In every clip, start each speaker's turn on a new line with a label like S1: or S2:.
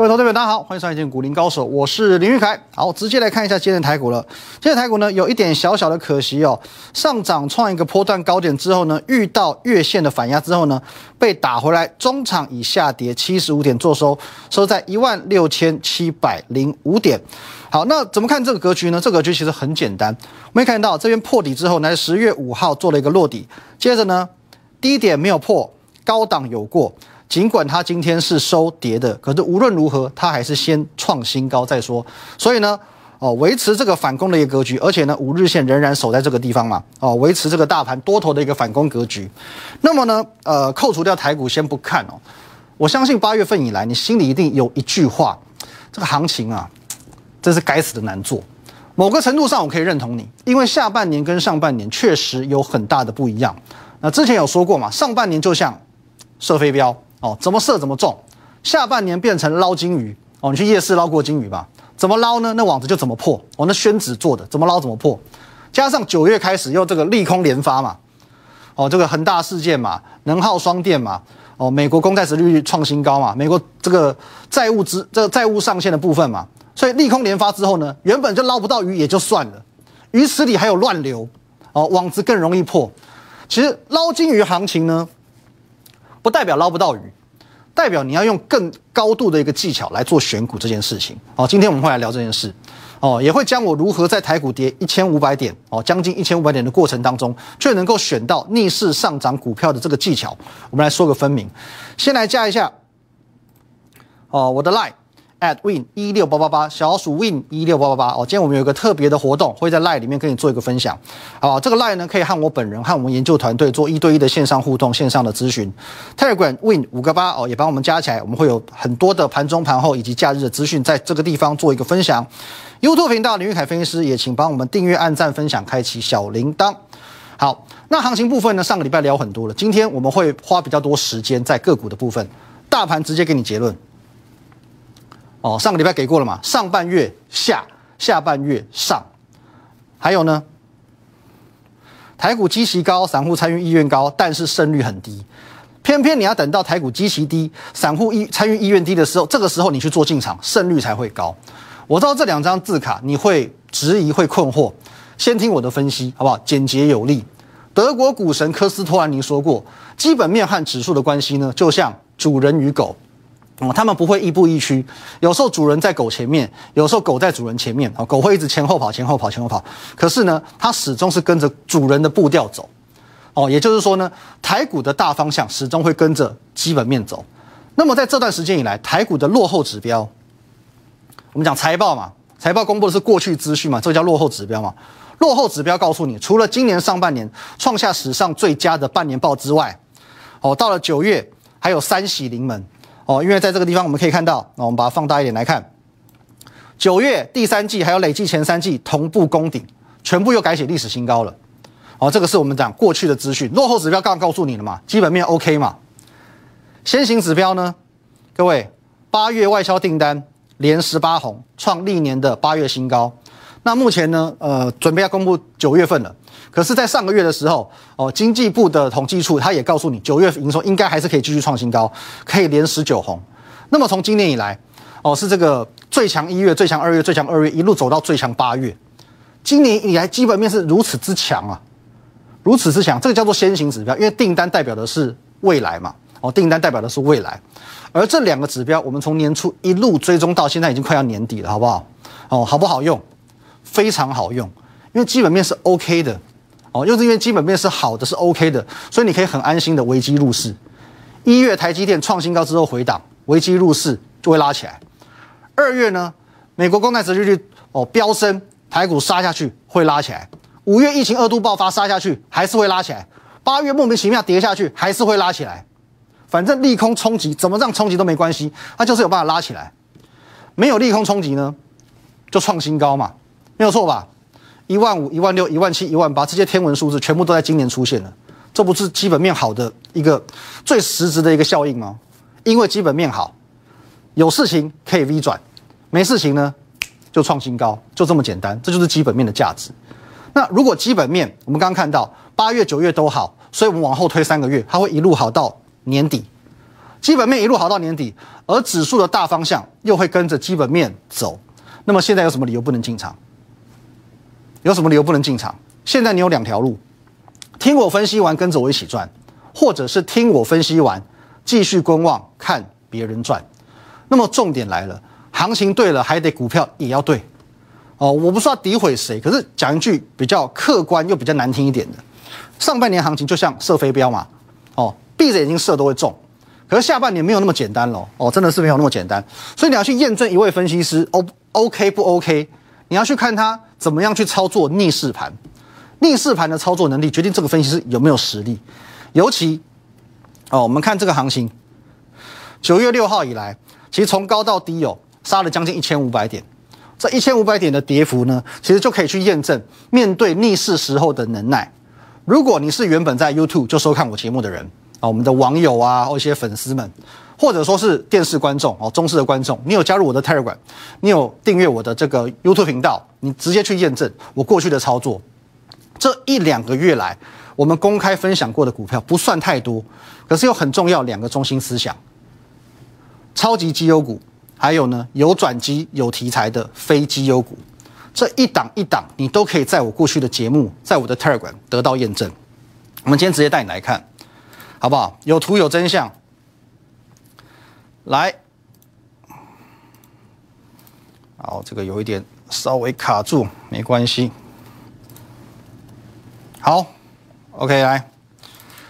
S1: 各位投资者，大家好，欢迎收看《股林高手》，我是林玉凯。好，直接来看一下今天的台股了。今天台股呢，有一点小小的可惜哦，上涨创一个波段高点之后呢，遇到月线的反压之后呢，被打回来，中场以下跌七十五点做收，收在一万六千七百零五点。好，那怎么看这个格局呢？这个格局其实很简单，我们看到这边破底之后，来十月五号做了一个落底，接着呢，低点没有破，高档有过。尽管它今天是收跌的，可是无论如何，它还是先创新高再说。所以呢，哦，维持这个反攻的一个格局，而且呢，五日线仍然守在这个地方嘛，哦，维持这个大盘多头的一个反攻格局。那么呢，呃，扣除掉台股先不看哦，我相信八月份以来，你心里一定有一句话：这个行情啊，真是该死的难做。某个程度上，我可以认同你，因为下半年跟上半年确实有很大的不一样。那之前有说过嘛，上半年就像射飞镖。哦，怎么射怎么中，下半年变成捞金鱼哦，你去夜市捞过金鱼吧？怎么捞呢？那网子就怎么破哦，那宣纸做的，怎么捞怎么破。加上九月开始又这个利空连发嘛，哦，这个恒大事件嘛，能耗双电嘛，哦，美国公债殖利率创新高嘛，美国这个债务之这个债务上限的部分嘛，所以利空连发之后呢，原本就捞不到鱼也就算了，鱼池里还有乱流哦，网子更容易破。其实捞金鱼行情呢？不代表捞不到鱼，代表你要用更高度的一个技巧来做选股这件事情。哦，今天我们会来聊这件事，哦，也会将我如何在台股跌一千五百点，哦，将近一千五百点的过程当中，却能够选到逆势上涨股票的这个技巧，我们来说个分明。先来加一下，哦，我的 line。At win 一六八八八小鼠 win 一六八八八哦，今天我们有一个特别的活动，会在 line 里面跟你做一个分享，好，这个 line 呢可以和我本人和我们研究团队做一对一的线上互动、线上的咨询。Telegram win 五个八哦，也帮我们加起来，我们会有很多的盘中、盘后以及假日的资讯，在这个地方做一个分享。YouTube 频道林玉凯分析师也请帮我们订阅、按赞、分享、开启小铃铛。好，那行情部分呢，上个礼拜聊很多了，今天我们会花比较多时间在个股的部分，大盘直接给你结论。哦，上个礼拜给过了嘛？上半月下，下半月上，还有呢？台股基期高，散户参与意愿高，但是胜率很低。偏偏你要等到台股基期低，散户意参与意愿低的时候，这个时候你去做进场，胜率才会高。我知道这两张字卡你会质疑、会困惑，先听我的分析好不好？简洁有力。德国股神科斯托兰尼说过，基本面和指数的关系呢，就像主人与狗。哦，他们不会亦步亦趋，有时候主人在狗前面，有时候狗在主人前面。哦，狗会一直前后跑，前后跑，前后跑。可是呢，它始终是跟着主人的步调走。哦，也就是说呢，台股的大方向始终会跟着基本面走。那么在这段时间以来，台股的落后指标，我们讲财报嘛，财报公布的是过去资讯嘛，这叫落后指标嘛。落后指标告诉你，除了今年上半年创下史上最佳的半年报之外，哦，到了九月还有三喜临门。哦，因为在这个地方我们可以看到，那我们把它放大一点来看，九月第三季还有累计前三季同步攻顶，全部又改写历史新高了。哦，这个是我们讲过去的资讯，落后指标刚刚告诉你了嘛，基本面 OK 嘛。先行指标呢，各位，八月外销订单连十八红，创历年的八月新高。那目前呢，呃，准备要公布九月份了。可是，在上个月的时候，哦，经济部的统计处他也告诉你，九月营收应该还是可以继续创新高，可以连十九红。那么从今年以来，哦，是这个最强一月、最强二月、最强二月一路走到最强八月，今年以来基本面是如此之强啊，如此之强，这个叫做先行指标，因为订单代表的是未来嘛，哦，订单代表的是未来，而这两个指标，我们从年初一路追踪到现在已经快要年底了，好不好？哦，好不好用？非常好用，因为基本面是 OK 的。哦，又是因为基本面是好的，是 OK 的，所以你可以很安心的危机入市。一月台积电创新高之后回档，危机入市就会拉起来。二月呢，美国公债殖利率哦飙升，台股杀下去会拉起来。五月疫情二度爆发杀下去还是会拉起来。八月莫名其妙跌下去还是会拉起来。反正利空冲击怎么样冲击都没关系，它就是有办法拉起来。没有利空冲击呢，就创新高嘛，没有错吧？一万五、一万六、一万七、一万八，这些天文数字全部都在今年出现了，这不是基本面好的一个最实质的一个效应吗？因为基本面好，有事情可以 V 转，没事情呢就创新高，就这么简单，这就是基本面的价值。那如果基本面我们刚刚看到八月、九月都好，所以我们往后推三个月，它会一路好到年底。基本面一路好到年底，而指数的大方向又会跟着基本面走。那么现在有什么理由不能进场？有什么理由不能进场？现在你有两条路：听我分析完跟着我一起赚，或者是听我分析完继续观望看别人赚。那么重点来了，行情对了，还得股票也要对。哦，我不是要诋毁谁，可是讲一句比较客观又比较难听一点的，上半年行情就像射飞镖嘛，哦，闭着眼睛射都会中。可是下半年没有那么简单喽，哦，真的是没有那么简单。所以你要去验证一位分析师，O OK 不 OK？你要去看他怎么样去操作逆势盘，逆势盘的操作能力决定这个分析师有没有实力。尤其哦，我们看这个行情，九月六号以来，其实从高到低哦，杀了将近一千五百点。这一千五百点的跌幅呢，其实就可以去验证面对逆势时候的能耐。如果你是原本在 YouTube 就收看我节目的人。啊，我们的网友啊，或一些粉丝们，或者说是电视观众哦，中视的观众，你有加入我的 Telegram，你有订阅我的这个 YouTube 频道，你直接去验证我过去的操作。这一两个月来，我们公开分享过的股票不算太多，可是有很重要两个中心思想：超级绩优股，还有呢有转机、有题材的非绩优股。这一档一档，你都可以在我过去的节目，在我的 Telegram 得到验证。我们今天直接带你来看。好不好？有图有真相。来，好，这个有一点稍微卡住，没关系。好，OK，来，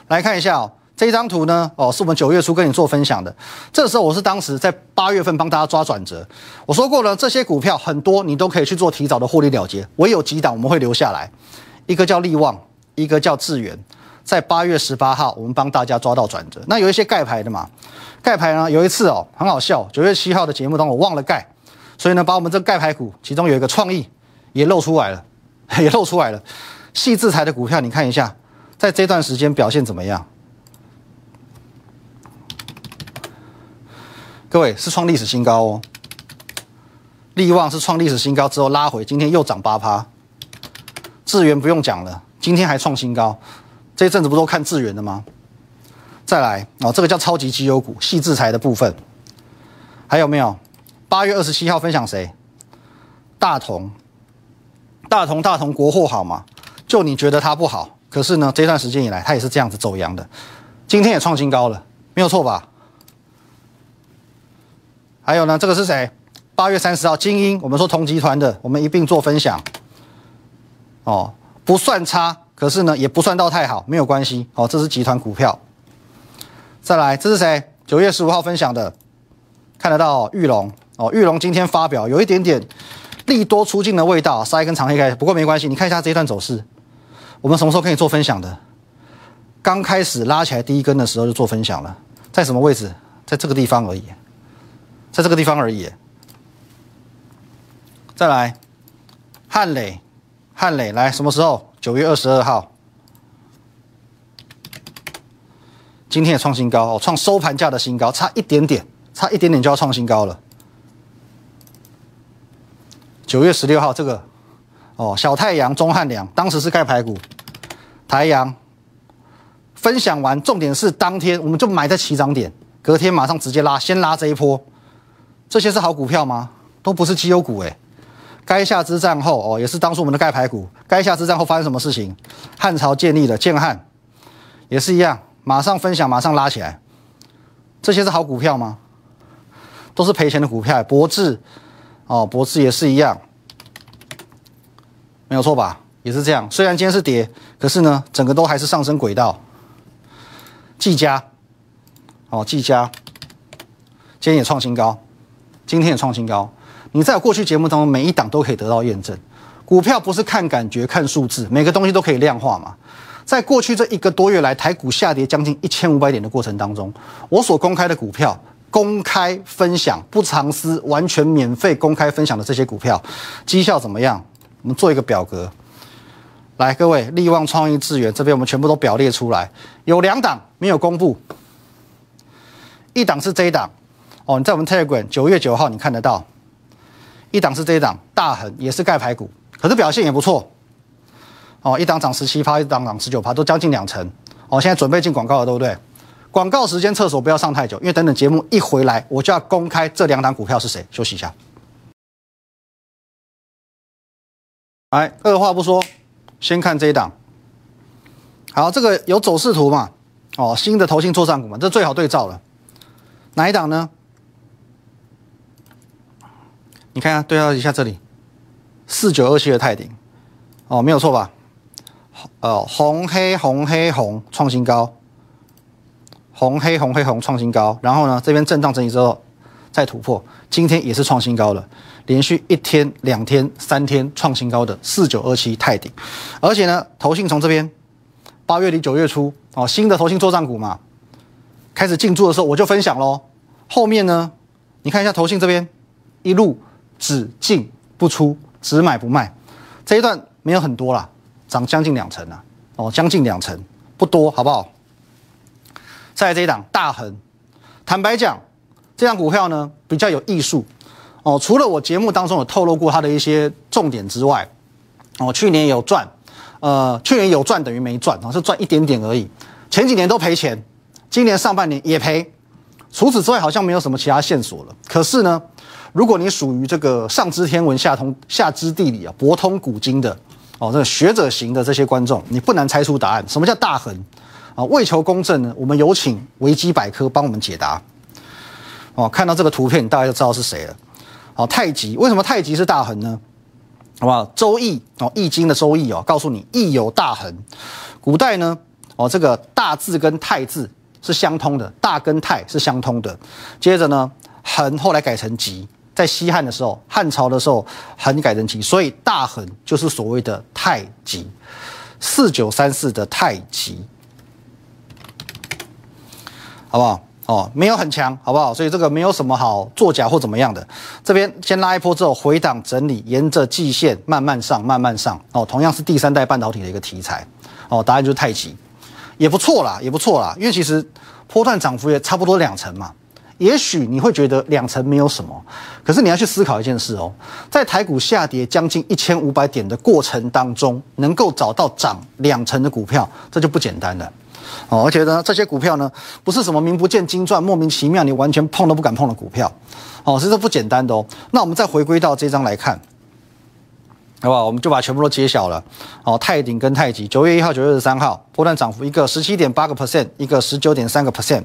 S1: 来看一下哦，这张图呢，哦，是我们九月初跟你做分享的。这时候我是当时在八月份帮大家抓转折。我说过了，这些股票很多你都可以去做提早的获利了结，唯有几档我们会留下来。一个叫利旺，一个叫智源。在八月十八号，我们帮大家抓到转折。那有一些盖牌的嘛，盖牌呢，有一次哦，很好笑。九月七号的节目当中，我忘了盖，所以呢，把我们这盖牌股其中有一个创意也露出来了，也露出来了。细制裁的股票，你看一下，在这段时间表现怎么样？各位是创历史新高哦。利旺是创历史新高之后拉回，今天又涨八趴。智源不用讲了，今天还创新高。这一阵子不都看智源的吗？再来哦，这个叫超级绩优股，细制裁的部分，还有没有？八月二十七号分享谁？大同，大同，大同国货好吗？就你觉得它不好，可是呢，这段时间以来它也是这样子走阳的，今天也创新高了，没有错吧？还有呢，这个是谁？八月三十号，精英，我们说同集团的，我们一并做分享，哦，不算差。可是呢，也不算到太好，没有关系。好，这是集团股票。再来，这是谁？九月十五号分享的，看得到玉龙哦。玉龙今天发表有一点点利多出尽的味道，杀一根长黑开。不过没关系，你看一下这一段走势，我们什么时候可以做分享的？刚开始拉起来第一根的时候就做分享了，在什么位置？在这个地方而已，在这个地方而已。再来，汉磊，汉磊来什么时候？九月二十二号，今天也创新高哦，创收盘价的新高，差一点点，差一点点就要创新高了。九月十六号，这个哦，小太阳、中汉良，当时是盖排骨，台阳分享完，重点是当天我们就买在起涨点，隔天马上直接拉，先拉这一波，这些是好股票吗？都不是绩优股哎。垓下之战后，哦，也是当初我们的盖牌股。垓下之战后发生什么事情？汉朝建立的，建汉也是一样，马上分享，马上拉起来。这些是好股票吗？都是赔钱的股票。博智，哦，博智也是一样，没有错吧？也是这样。虽然今天是跌，可是呢，整个都还是上升轨道。技嘉，哦，技嘉，今天也创新高，今天也创新高。你在过去节目当中，每一档都可以得到验证。股票不是看感觉、看数字，每个东西都可以量化嘛。在过去这一个多月来，台股下跌将近一千五百点的过程当中，我所公开的股票，公开分享、不藏私、完全免费公开分享的这些股票，绩效怎么样？我们做一个表格，来，各位，利旺、创意、智源这边我们全部都表列出来。有两档没有公布，一档是这一档哦，你在我们 Telegram 九月九号你看得到。一档是这一档大恒，也是盖牌股，可是表现也不错。哦，一档涨十七趴，一档涨十九趴，都将近两成。哦，现在准备进广告了，对不对？广告时间，厕所不要上太久，因为等等节目一回来，我就要公开这两档股票是谁。休息一下。来，二话不说，先看这一档。好，这个有走势图嘛？哦，新的投信做账股嘛，这最好对照了。哪一档呢？你看下，对照一下这里，四九二七的泰鼎，哦，没有错吧？呃，红黑红黑红创新高。红黑红黑红创新高，然后呢，这边震荡整理之后再突破，今天也是创新高了，连续一天、两天、三天创新高的四九二七泰鼎，而且呢，投信从这边八月底九月初哦，新的投信做账股嘛，开始进驻的时候我就分享喽。后面呢，你看一下投信这边一路只进不出，只买不卖，这一段没有很多啦，涨将近两成啊，哦，将近两成不多，好不好？在这一档大恒，坦白讲，这张股票呢比较有艺术哦。除了我节目当中有透露过它的一些重点之外，哦，去年有赚，呃，去年有赚等于没赚啊，是赚一点点而已。前几年都赔钱，今年上半年也赔。除此之外，好像没有什么其他线索了。可是呢，如果你属于这个上知天文下通下知地理啊，博通古今的哦，这个学者型的这些观众，你不难猜出答案。什么叫大恒？啊，为求公正呢，我们有请维基百科帮我们解答。哦，看到这个图片，大概就知道是谁了。好，太极为什么太极是大恒呢？好不好？周易哦，易经的周易哦，告诉你易有大恒。古代呢，哦，这个大字跟太字是相通的，大跟太是相通的。接着呢，恒后来改成极，在西汉的时候，汉朝的时候很改人情，所以大恒就是所谓的太极，四九三四的太极。好不好？哦，没有很强，好不好？所以这个没有什么好作假或怎么样的。这边先拉一波之后回档整理，沿着季线慢慢上，慢慢上。哦，同样是第三代半导体的一个题材。哦，答案就是太极，也不错啦，也不错啦。因为其实波段涨幅也差不多两成嘛。也许你会觉得两成没有什么，可是你要去思考一件事哦，在台股下跌将近一千五百点的过程当中，能够找到涨两成的股票，这就不简单了。哦，而且呢，这些股票呢，不是什么名不见经传、莫名其妙你完全碰都不敢碰的股票，哦，所以这不简单的哦。那我们再回归到这张来看，好不好？我们就把全部都揭晓了。哦，泰鼎跟太极，九月一号、九月二十三号波段涨幅一个十七点八个 percent，一个十九点三个 percent。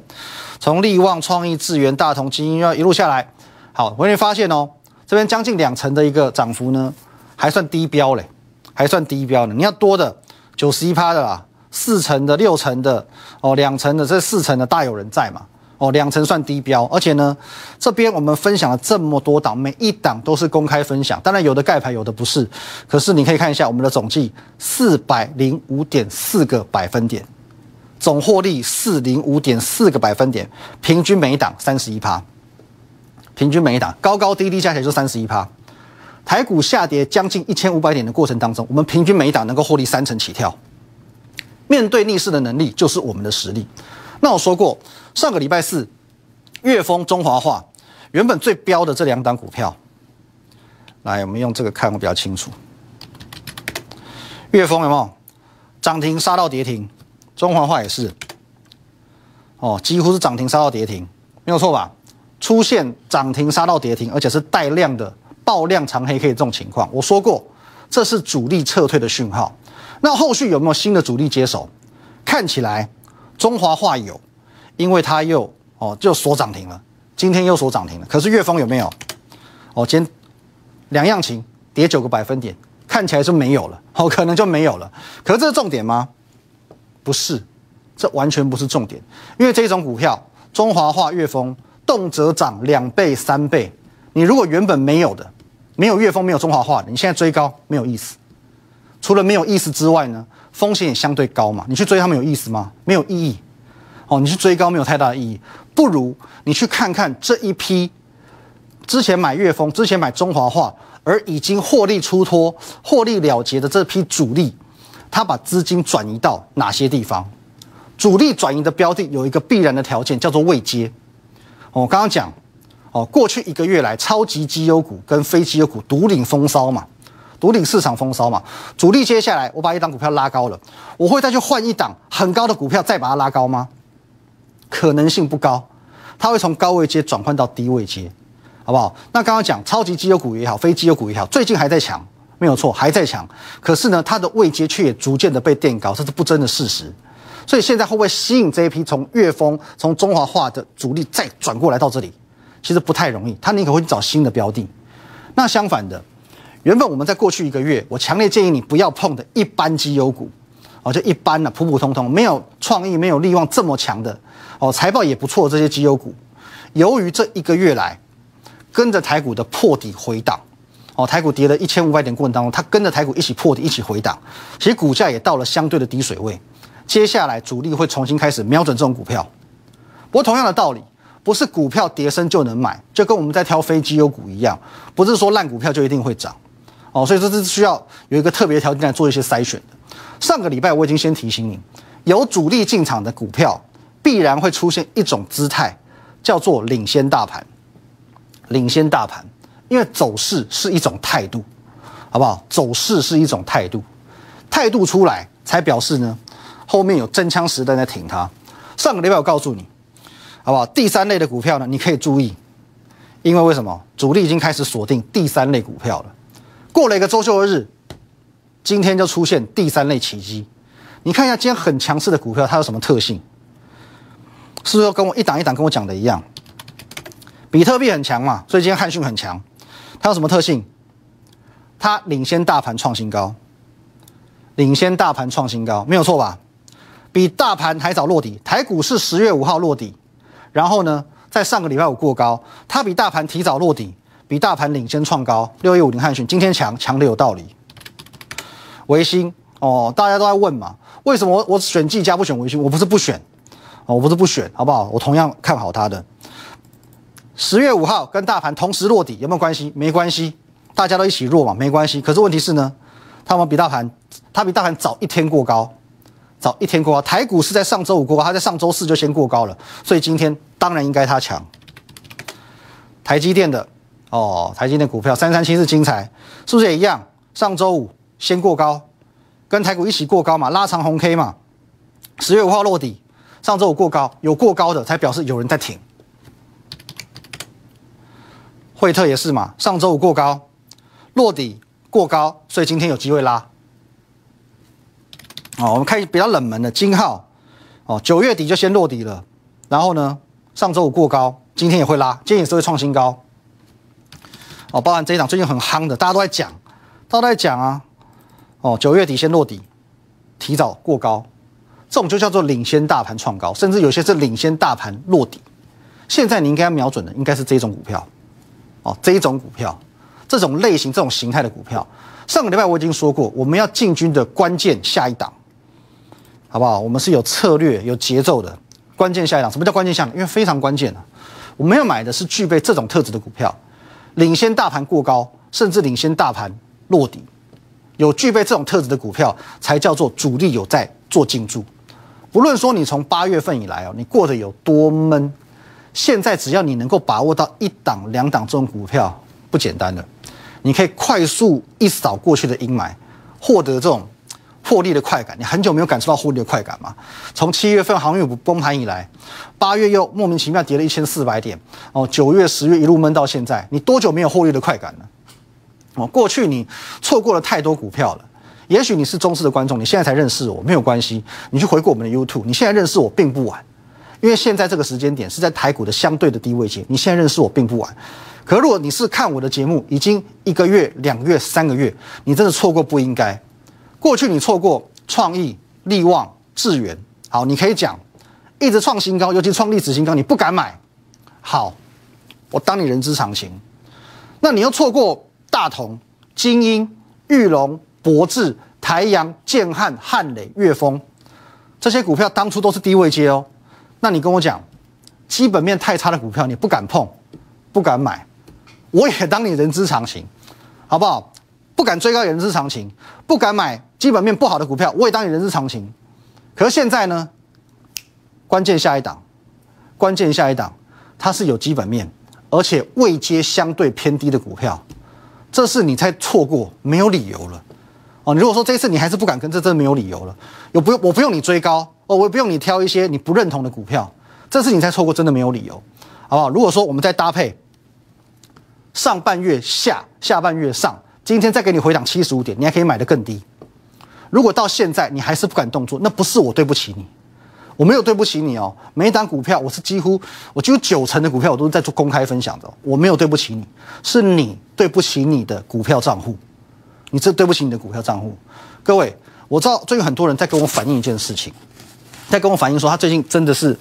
S1: 从力旺、创意、智源、大同、精英要一路下来，好，我你发现哦，这边将近两成的一个涨幅呢，还算低标嘞，还算低标呢。你要多的九十一趴的啦。四成的、六成的、哦，两成的，这四成的大有人在嘛？哦，两成算低标，而且呢，这边我们分享了这么多档，每一档都是公开分享，当然有的盖牌，有的不是。可是你可以看一下我们的总计四百零五点四个百分点，总获利四零五点四个百分点，平均每一档三十一趴，平均每一档高高低低加起来就三十一趴。台股下跌将近一千五百点的过程当中，我们平均每一档能够获利三成起跳。面对逆势的能力就是我们的实力。那我说过，上个礼拜四，粤丰、中华化原本最标的这两档股票，来，我们用这个看会比较清楚。粤丰有没有涨停杀到跌停？中华化也是，哦，几乎是涨停杀到跌停，没有错吧？出现涨停杀到跌停，而且是带量的爆量长黑 K 这种情况，我说过，这是主力撤退的讯号。那后续有没有新的主力接手？看起来中华化有，因为它又哦就锁涨停了，今天又锁涨停了。可是粤丰有没有？哦，今天两样情，跌九个百分点，看起来是没有了，哦，可能就没有了。可是这是重点吗？不是，这完全不是重点。因为这种股票，中华化、粤丰动辄涨两倍、三倍，你如果原本没有的，没有粤丰、没有中华化的，你现在追高没有意思。除了没有意思之外呢，风险也相对高嘛。你去追他们有意思吗？没有意义。哦，你去追高没有太大的意义，不如你去看看这一批之前买粤丰、之前买中华化而已经获利出脱、获利了结的这批主力，他把资金转移到哪些地方？主力转移的标的有一个必然的条件，叫做未接。我刚刚讲，哦，过去一个月来，超级绩优股跟非绩优股独领风骚嘛。独领市场风骚嘛，主力接下来我把一档股票拉高了，我会再去换一档很高的股票再把它拉高吗？可能性不高，它会从高位接转换到低位接，好不好？那刚刚讲超级绩优股也好，非绩优股也好，最近还在强，没有错，还在强。可是呢，它的位阶却也逐渐的被垫高，这是不争的事实。所以现在会不会吸引这一批从粤丰、从中华化的主力再转过来到这里？其实不太容易，他宁可会去找新的标的。那相反的，原本我们在过去一个月，我强烈建议你不要碰的一般绩优股，哦，就一般的普普通通，没有创意、没有利望这么强的，哦，财报也不错这些绩优股，由于这一个月来跟着台股的破底回档，哦，台股跌了一千五百点过程当中，它跟着台股一起破底、一起回档，其实股价也到了相对的低水位。接下来主力会重新开始瞄准这种股票，不过同样的道理。不是股票跌升就能买，就跟我们在挑飞机优股一样，不是说烂股票就一定会涨，哦，所以这是需要有一个特别条件来做一些筛选的。上个礼拜我已经先提醒你，有主力进场的股票，必然会出现一种姿态，叫做领先大盘。领先大盘，因为走势是一种态度，好不好？走势是一种态度，态度出来才表示呢，后面有真枪实弹在挺它。上个礼拜我告诉你。好不好？第三类的股票呢，你可以注意，因为为什么？主力已经开始锁定第三类股票了。过了一个周休日，今天就出现第三类奇迹。你看一下今天很强势的股票，它有什么特性？是不是跟我一档一档跟我讲的一样？比特币很强嘛，所以今天汉讯很强。它有什么特性？它领先大盘创新高，领先大盘创新高，没有错吧？比大盘还早落底。台股是十月五号落底。然后呢，在上个礼拜五过高，它比大盘提早落底，比大盘领先创高。六一五零汉讯今天强，强的有道理。维新哦，大家都在问嘛，为什么我选技嘉不选维新？我不是不选，哦，我不是不选，好不好？我同样看好它的。十月五号跟大盘同时落底，有没有关系？没关系，大家都一起弱嘛，没关系。可是问题是呢，他们比大盘，它比大盘早一天过高。早一天过高，台股是在上周五过高，它在上周四就先过高了，所以今天当然应该它强。台积电的哦，台积电股票三三七是精彩，是不是也一样？上周五先过高，跟台股一起过高嘛，拉长红 K 嘛。十月五号落底，上周五过高，有过高的才表示有人在挺。惠特也是嘛，上周五过高，落底过高，所以今天有机会拉。哦，我们看比较冷门的金号，哦，九月底就先落底了，然后呢，上周五过高，今天也会拉，今天也是会创新高。哦，包含这一档最近很夯的，大家都在讲，大家都在讲啊。哦，九月底先落底，提早过高，这种就叫做领先大盘创高，甚至有些是领先大盘落底。现在你应该要瞄准的应该是这种股票，哦，这一种股票，这种类型、这种形态的股票。上个礼拜我已经说过，我们要进军的关键下一档。好不好？我们是有策略、有节奏的。关键下一档，什么叫关键下？因为非常关键啊！我们要买的是具备这种特质的股票，领先大盘过高，甚至领先大盘落底，有具备这种特质的股票，才叫做主力有在做进驻。不论说你从八月份以来哦，你过得有多闷，现在只要你能够把握到一档、两档这种股票，不简单的，你可以快速一扫过去的阴霾，获得这种。获利的快感，你很久没有感受到获利的快感吗？从七月份航运股崩盘以来，八月又莫名其妙跌了一千四百点，哦，九月、十月一路闷到现在，你多久没有获利的快感了？哦，过去你错过了太多股票了。也许你是中视的观众，你现在才认识我，没有关系，你去回顾我们的 YouTube，你现在认识我并不晚，因为现在这个时间点是在台股的相对的低位阶，你现在认识我并不晚。可如果你是看我的节目已经一个月、两个月、三个月，你真的错过不应该。过去你错过创意、力旺、智源，好，你可以讲一直创新高，尤其创历史新高，你不敢买。好，我当你人之常情。那你又错过大同、精英、玉龙、博智、台阳、建汉、汉磊、岳峰这些股票，当初都是低位接哦。那你跟我讲，基本面太差的股票，你不敢碰，不敢买。我也当你人之常情，好不好？不敢追高也，人之常情；不敢买基本面不好的股票，我也当你人之常情。可是现在呢？关键下一档，关键下一档，它是有基本面，而且位阶相对偏低的股票，这是你才错过，没有理由了。哦，你如果说这次你还是不敢跟，这真的没有理由了。有不用，我不用你追高哦，我也不用你挑一些你不认同的股票，这次你再错过真的没有理由，好不好？如果说我们再搭配上半月下，下半月上，今天再给你回档七十五点，你还可以买的更低。如果到现在你还是不敢动作，那不是我对不起你，我没有对不起你哦。每一档股票我是几乎，我几乎九成的股票我都是在做公开分享的，我没有对不起你，是你对不起你的股票账户，你这对不起你的股票账户。各位，我知道最近很多人在跟我反映一件事情，在跟我反映说他最近真的是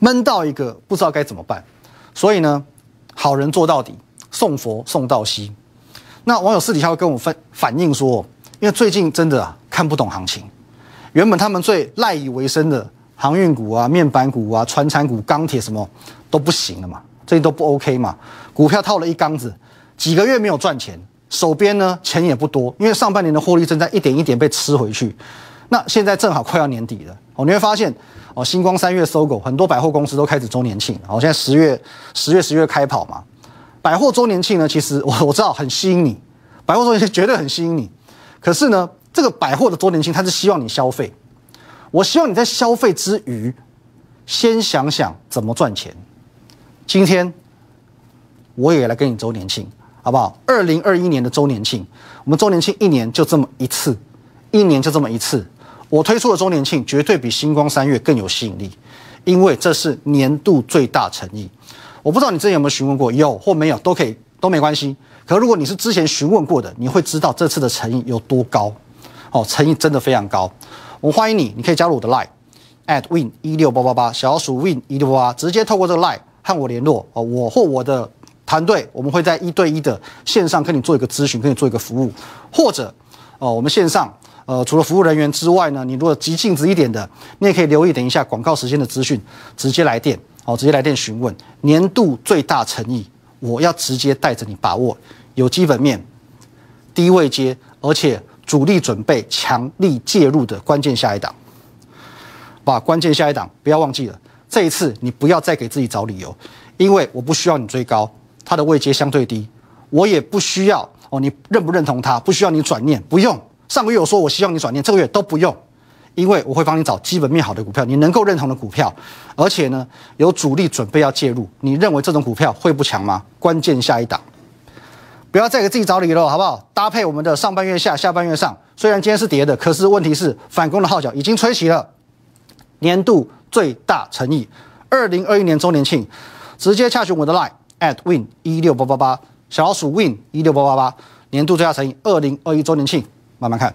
S1: 闷到一个不知道该怎么办，所以呢，好人做到底，送佛送到西。那网友私底下会跟我分反映说，因为最近真的啊看不懂行情，原本他们最赖以为生的航运股啊、面板股啊、船产股、钢铁什么都不行了嘛，最近都不 OK 嘛，股票套了一缸子，几个月没有赚钱，手边呢钱也不多，因为上半年的获利正在一点一点被吃回去。那现在正好快要年底了，哦，你会发现哦，星光三月搜狗，很多百货公司都开始周年庆，哦，现在十月、十月、十月开跑嘛。百货周年庆呢，其实我 我知道很吸引你，百货周年庆绝对很吸引你。可是呢，这个百货的周年庆，它是希望你消费。我希望你在消费之余，先想想怎么赚钱。今天我也来跟你周年庆，好不好？二零二一年的周年庆，我们周年庆一年就这么一次，一年就这么一次。我推出的周年庆绝对比星光三月更有吸引力，因为这是年度最大诚意。我不知道你之前有没有询问过，有或没有都可以，都没关系。可如果你是之前询问过的，你会知道这次的诚意有多高。哦，诚意真的非常高。我欢迎你，你可以加入我的 Line at win 一六八八八，小老鼠 win 一六八八，直接透过这个 Line 和我联络。哦，我或我的团队，我们会在一对一的线上跟你做一个咨询，跟你做一个服务。或者，哦，我们线上，呃，除了服务人员之外呢，你如果急性子一点的，你也可以留意等一下广告时间的资讯，直接来电。好，直接来电询问年度最大诚意，我要直接带着你把握有基本面、低位接，而且主力准备强力介入的关键下一档。把关键下一档不要忘记了，这一次你不要再给自己找理由，因为我不需要你追高，它的位阶相对低，我也不需要哦，你认不认同它？不需要你转念，不用。上个月我说我希望你转念，这个月都不用。因为我会帮你找基本面好的股票，你能够认同的股票，而且呢有主力准备要介入，你认为这种股票会不强吗？关键下一档，不要再给自己找理由，好不好？搭配我们的上半月下，下半月上，虽然今天是跌的，可是问题是反攻的号角已经吹起了。年度最大诚意，二零二一年周年庆，直接洽询我的 line at win 一六八八八，小老鼠 win 一六八八八，年度最大诚意，二零二一周年庆，慢慢看。